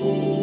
Ooh.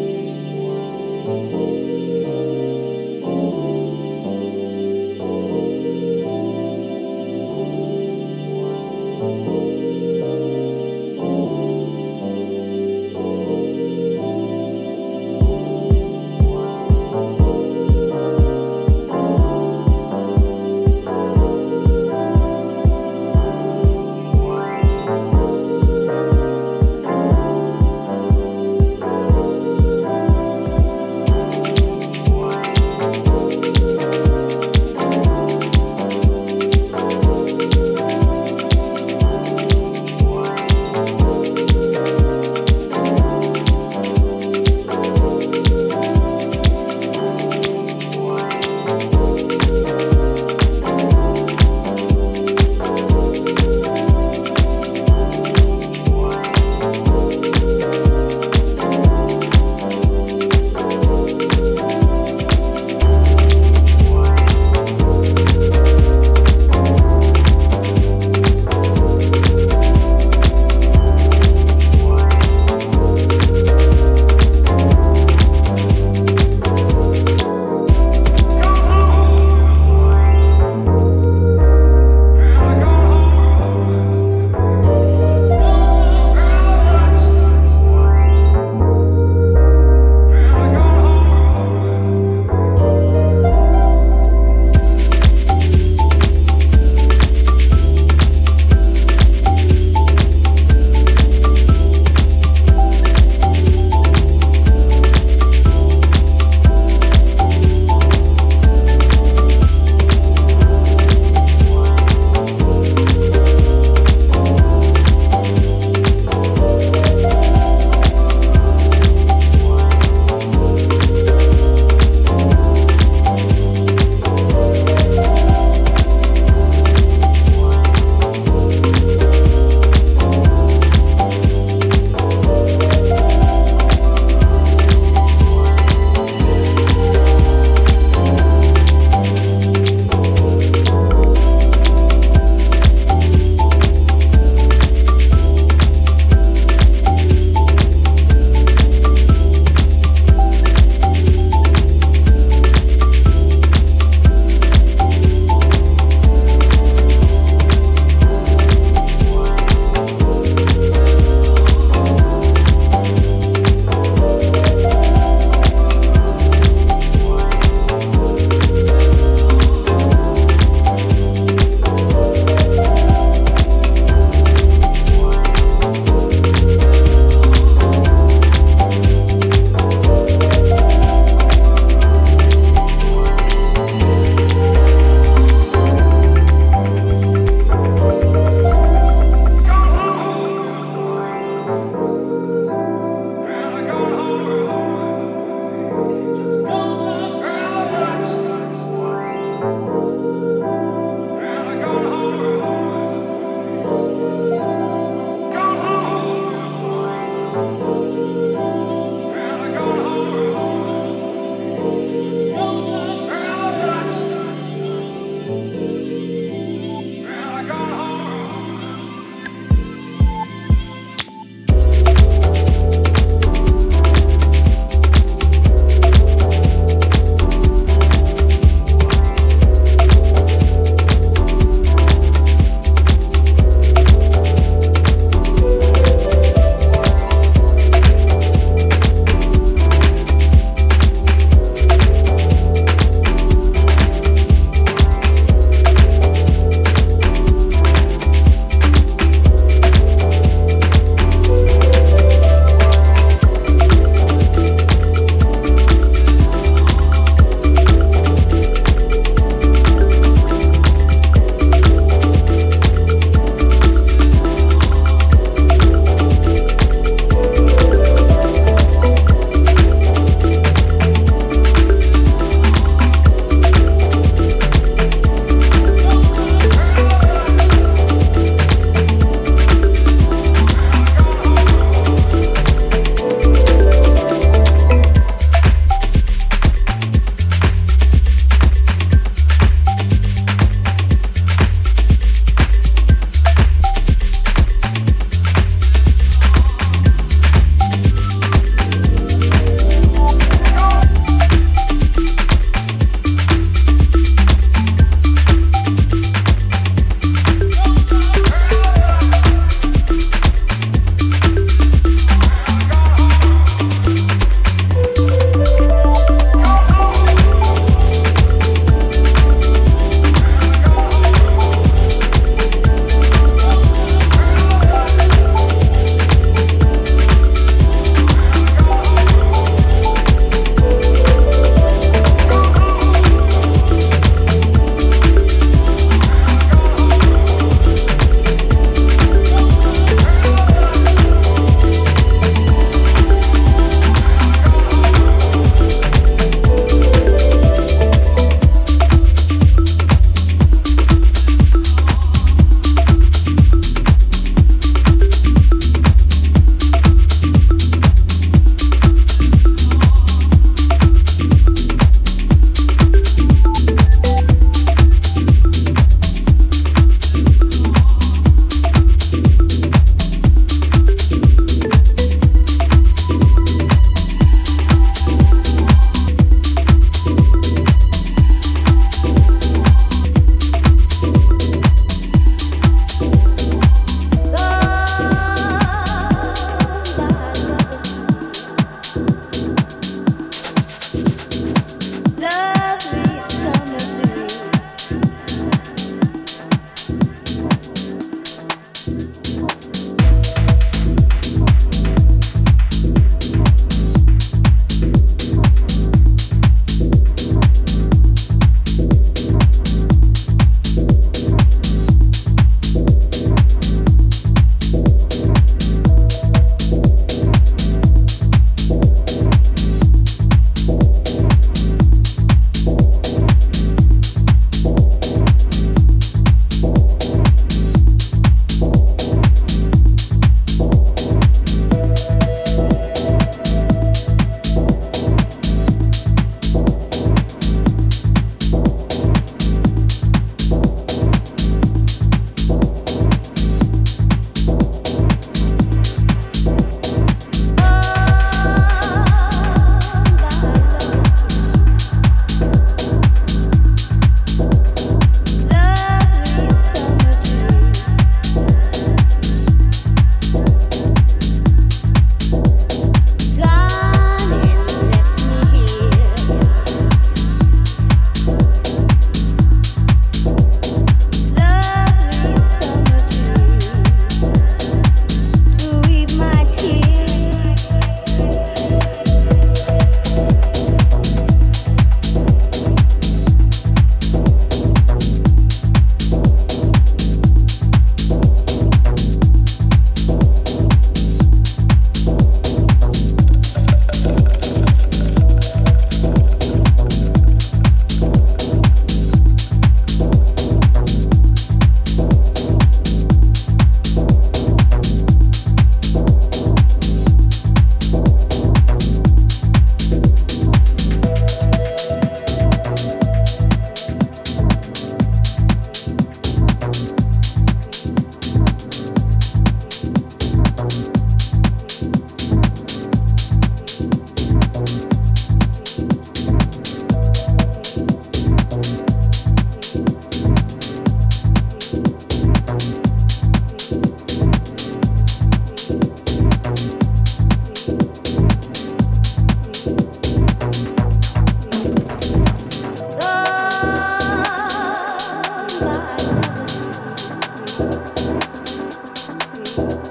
thank you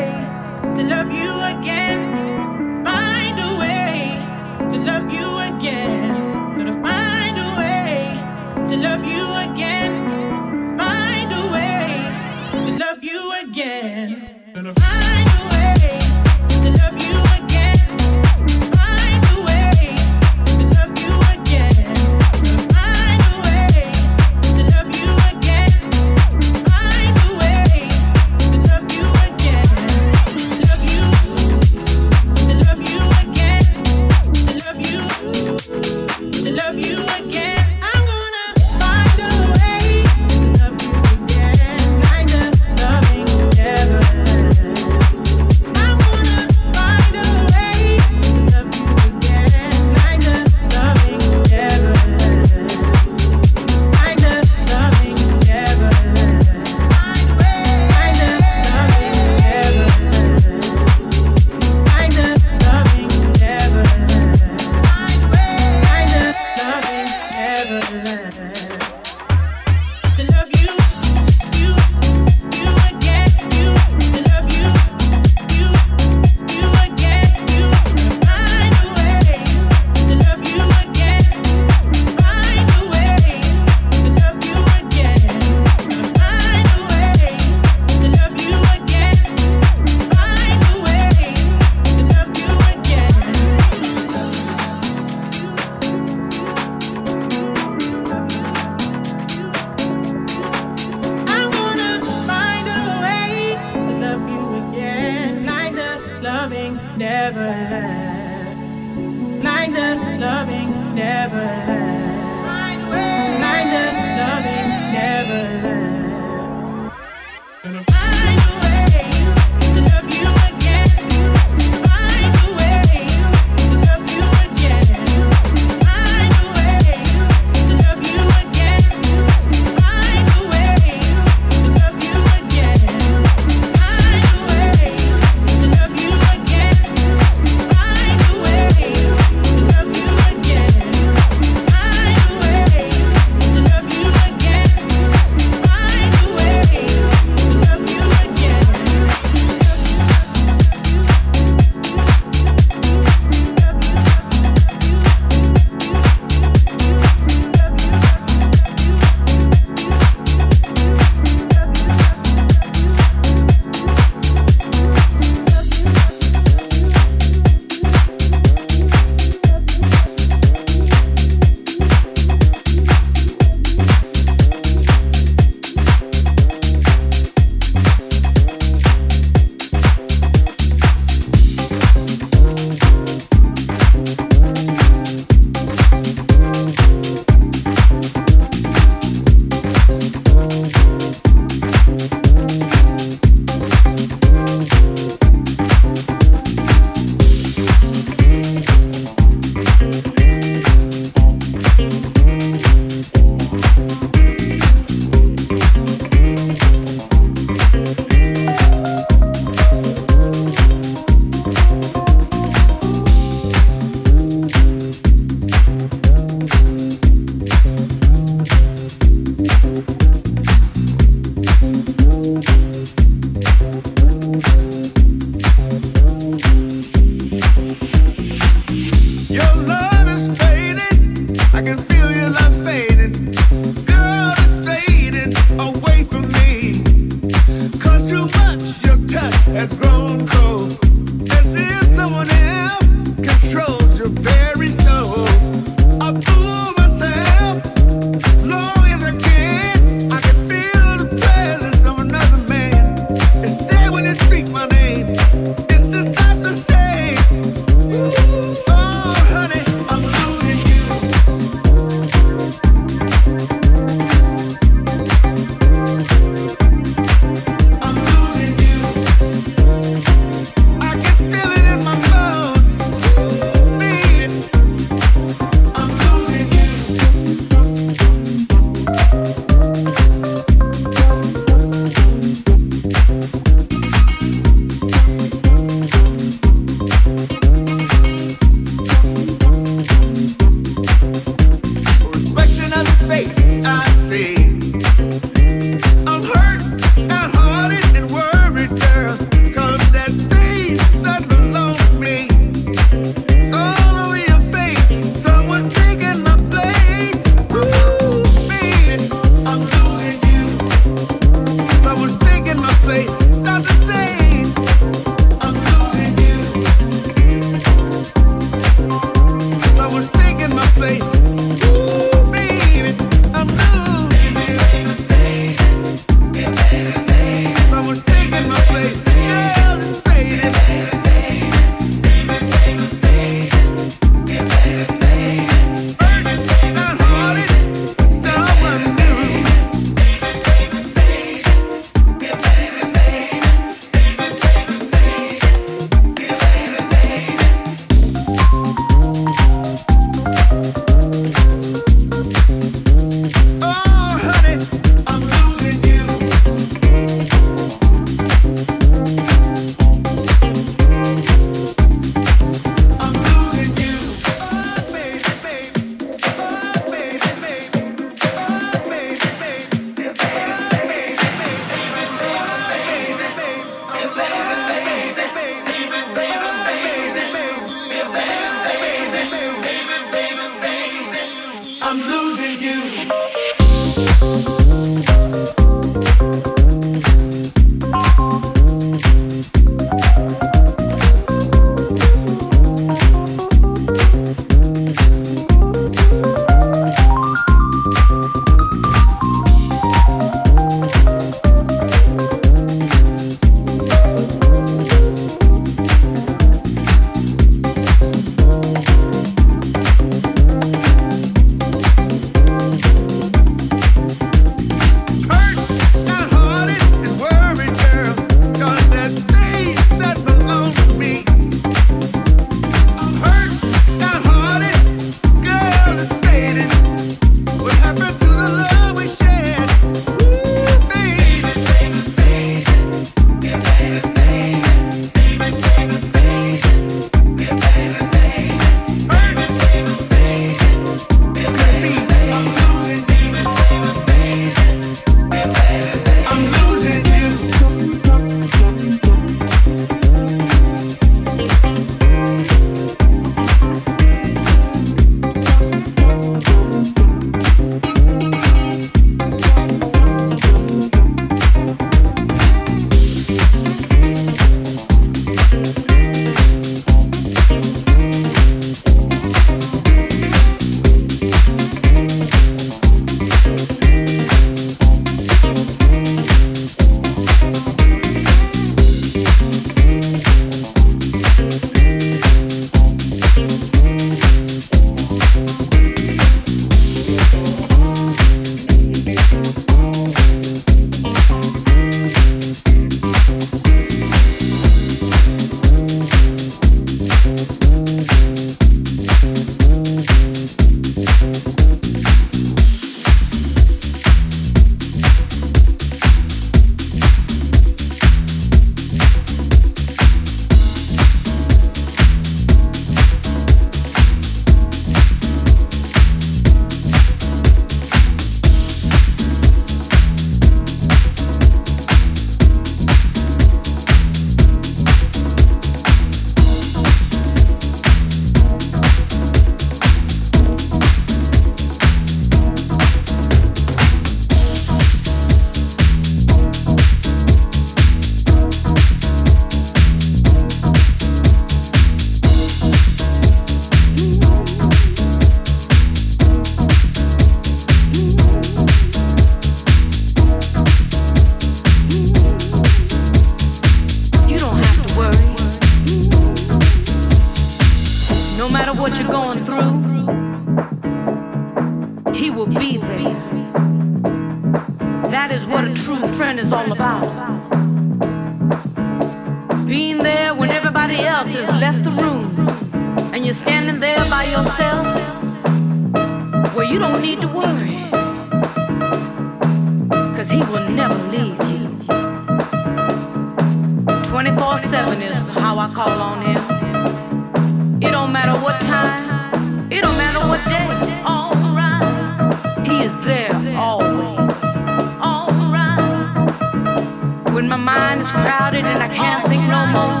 mind is crowded and I can't think no more.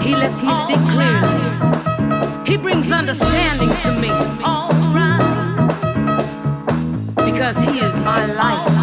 He lets me see clearly. He brings understanding to me. Because he is my life.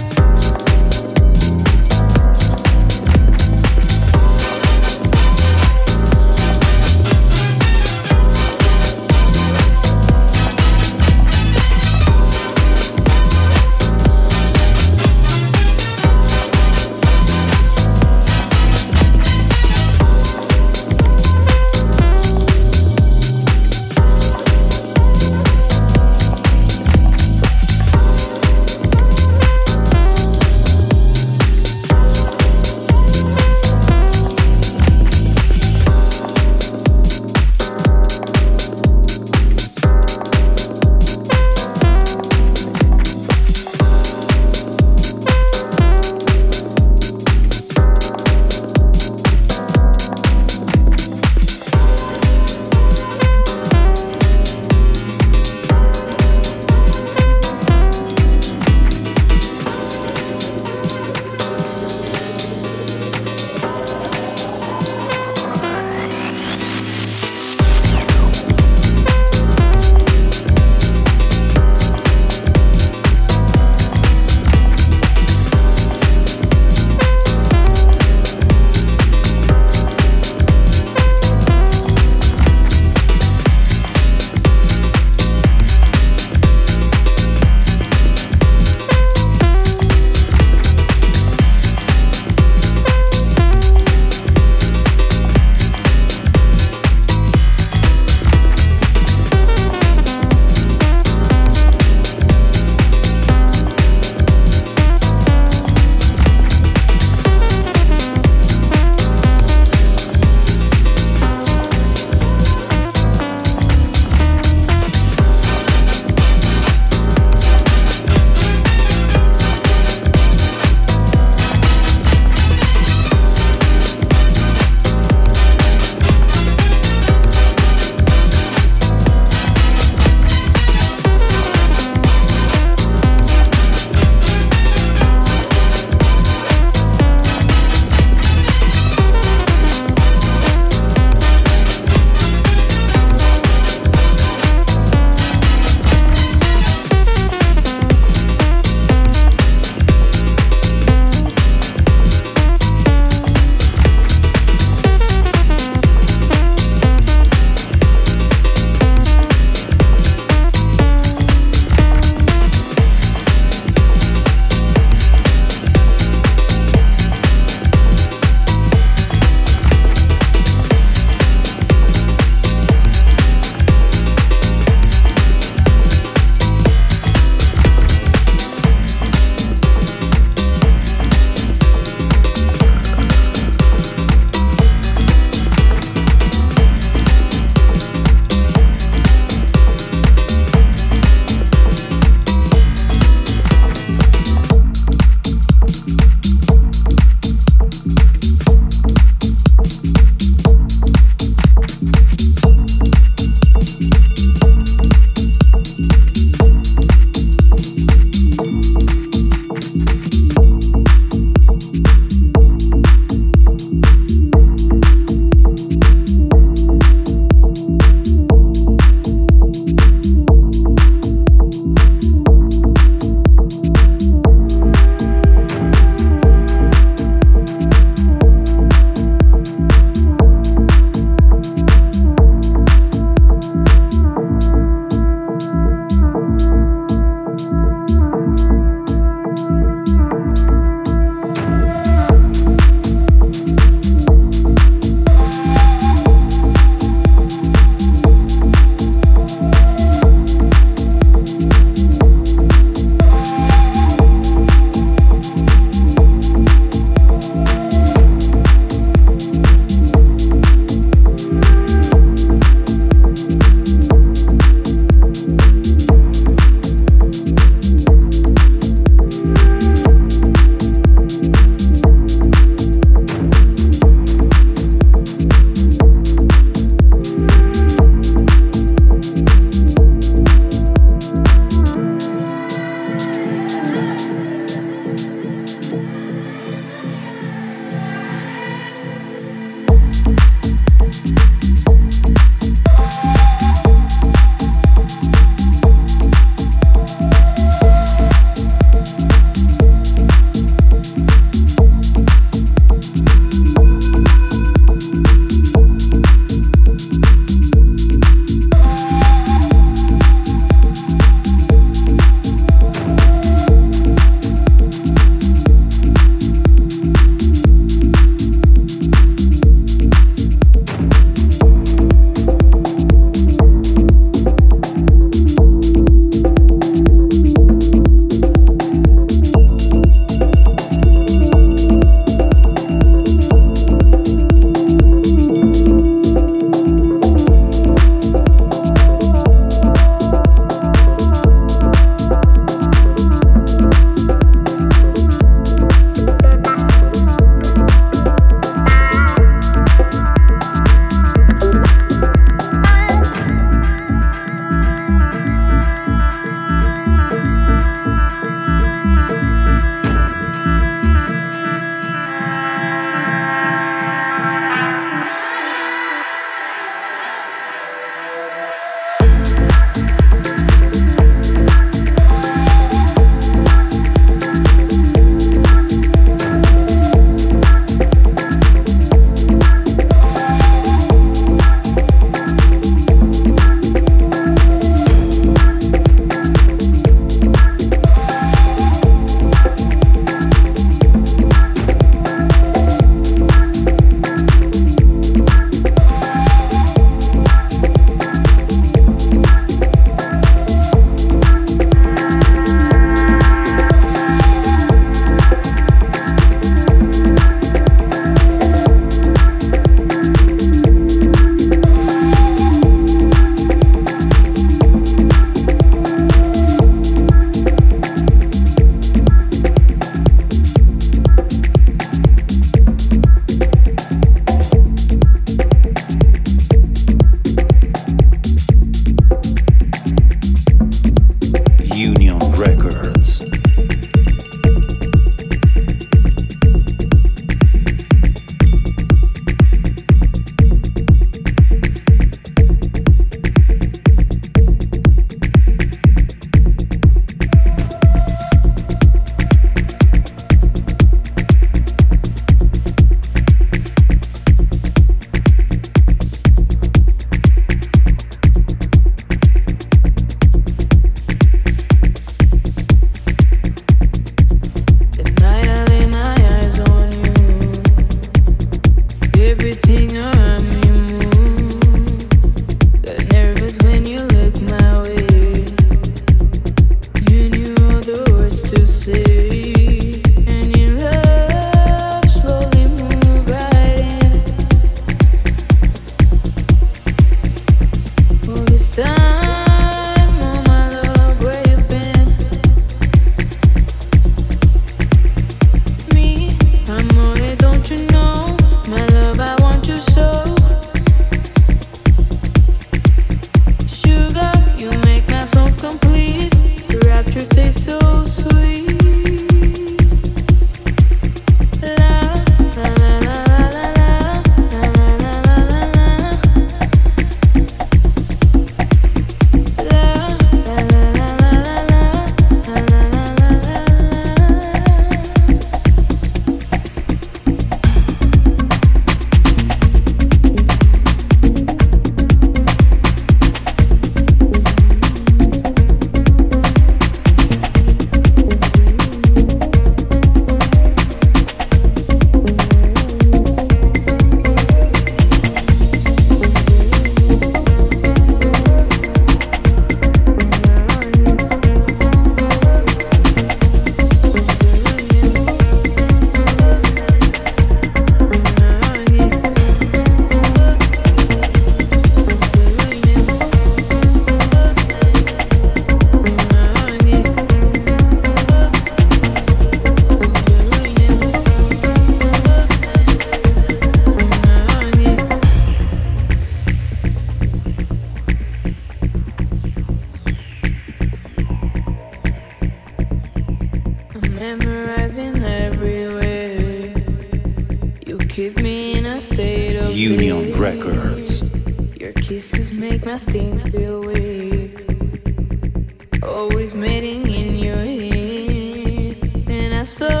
Meeting